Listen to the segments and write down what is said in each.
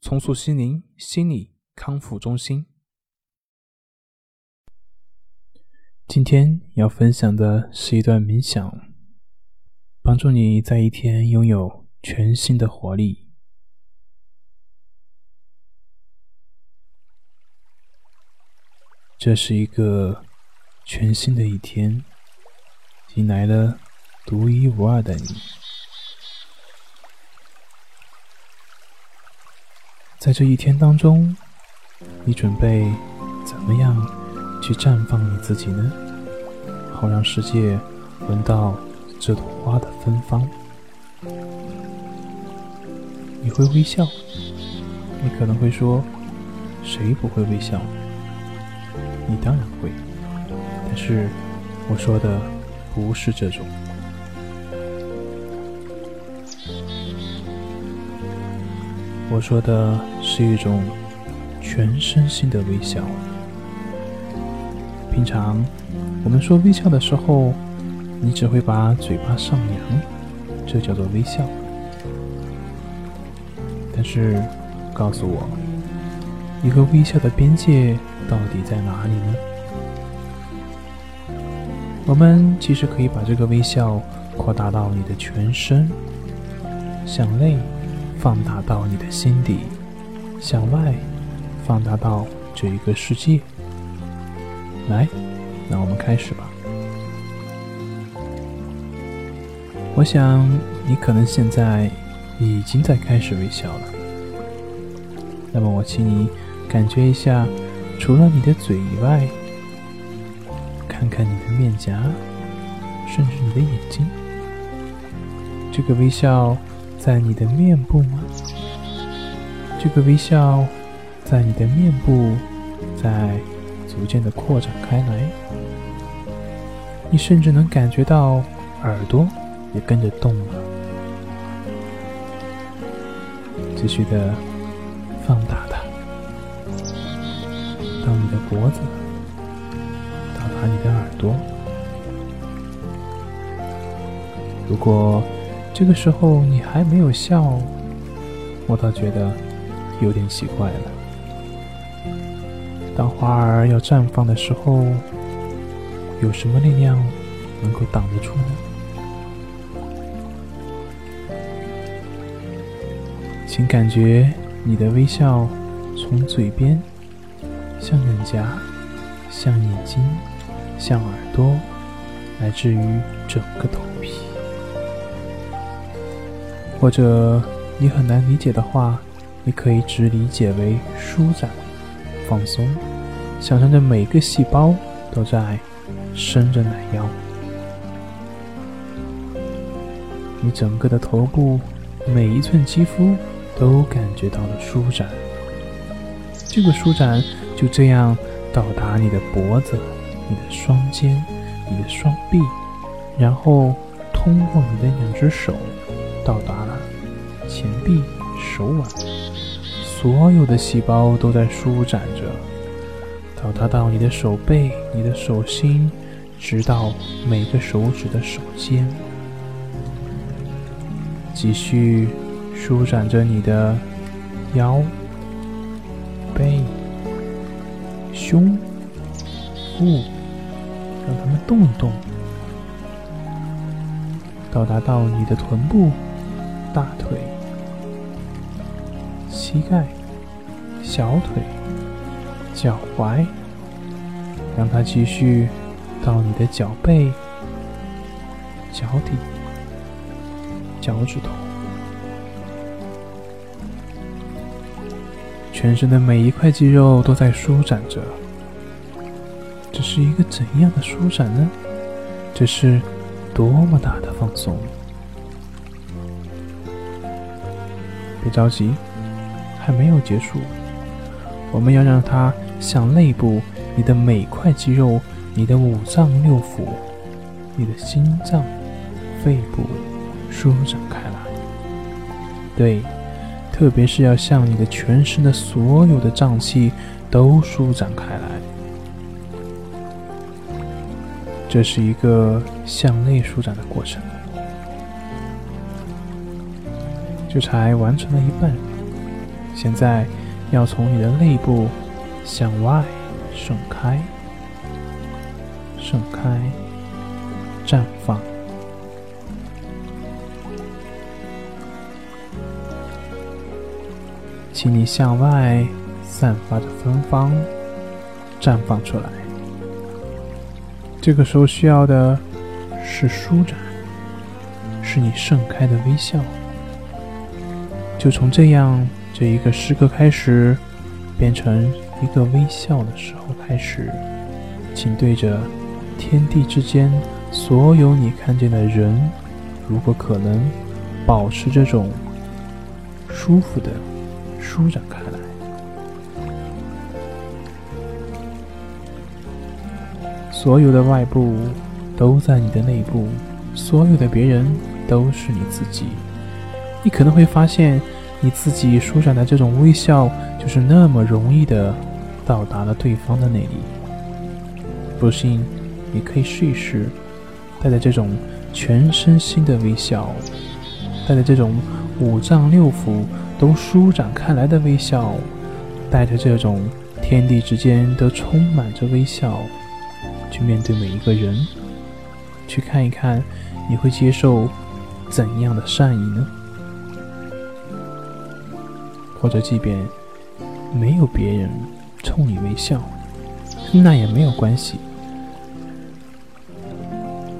重塑心灵心理”。康复中心。今天要分享的是一段冥想，帮助你在一天拥有全新的活力。这是一个全新的一天，迎来了独一无二的你。在这一天当中。你准备怎么样去绽放你自己呢？好让世界闻到这朵花的芬芳。你会微笑？你可能会说：“谁不会微笑？”你当然会，但是我说的不是这种。我说的是一种。全身心的微笑。平常我们说微笑的时候，你只会把嘴巴上扬，这叫做微笑。但是，告诉我，一个微笑的边界到底在哪里呢？我们其实可以把这个微笑扩大到你的全身，向内放大到你的心底，向外。放大到这一个世界。来，那我们开始吧。我想你可能现在已经在开始微笑了。那么我请你感觉一下，除了你的嘴以外，看看你的面颊，甚至你的眼睛。这个微笑在你的面部吗？这个微笑。在你的面部在逐渐的扩展开来，你甚至能感觉到耳朵也跟着动了。继续的放大它，到你的脖子，到达你的耳朵。如果这个时候你还没有笑，我倒觉得有点奇怪了。当花儿要绽放的时候，有什么力量能够挡得住呢？请感觉你的微笑从嘴边向脸颊、向眼睛、向耳朵，乃至于整个头皮。或者你很难理解的话，你可以只理解为舒展、放松。想象着每个细胞都在伸着懒腰，你整个的头部每一寸肌肤都感觉到了舒展。这个舒展就这样到达你的脖子、你的双肩、你的双臂，然后通过你的两只手到达了前臂、手腕，所有的细胞都在舒展着。到达到你的手背、你的手心，直到每个手指的手尖，继续舒展着你的腰、背、胸、腹，让它们动一动。到达到你的臀部、大腿、膝盖、小腿。脚踝，让它继续到你的脚背、脚底、脚趾头，全身的每一块肌肉都在舒展着。这是一个怎样的舒展呢？这是多么大的放松！别着急，还没有结束。我们要让它向内部，你的每块肌肉，你的五脏六腑，你的心脏、肺部舒展开来。对，特别是要向你的全身的所有的脏器都舒展开来。这是一个向内舒展的过程，这才完成了一半。现在要从你的内部向外盛开、盛开、绽放，请你向外散发着芬芳，绽放出来。这个时候需要的是舒展，是你盛开的微笑。就从这样这一个时刻开始，变成一个微笑的时候开始，请对着天地之间所有你看见的人，如果可能，保持这种舒服的舒展开来。所有的外部都在你的内部，所有的别人都是你自己。你可能会发现，你自己舒展的这种微笑，就是那么容易的到达了对方的那里。不信，你可以试一试，带着这种全身心的微笑，带着这种五脏六腑都舒展开来的微笑，带着这种天地之间都充满着微笑。去面对每一个人，去看一看，你会接受怎样的善意呢？或者，即便没有别人冲你微笑，那也没有关系。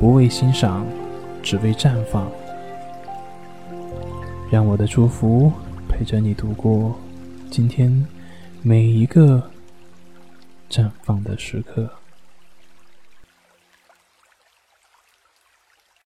不为欣赏，只为绽放。让我的祝福陪着你度过今天每一个绽放的时刻。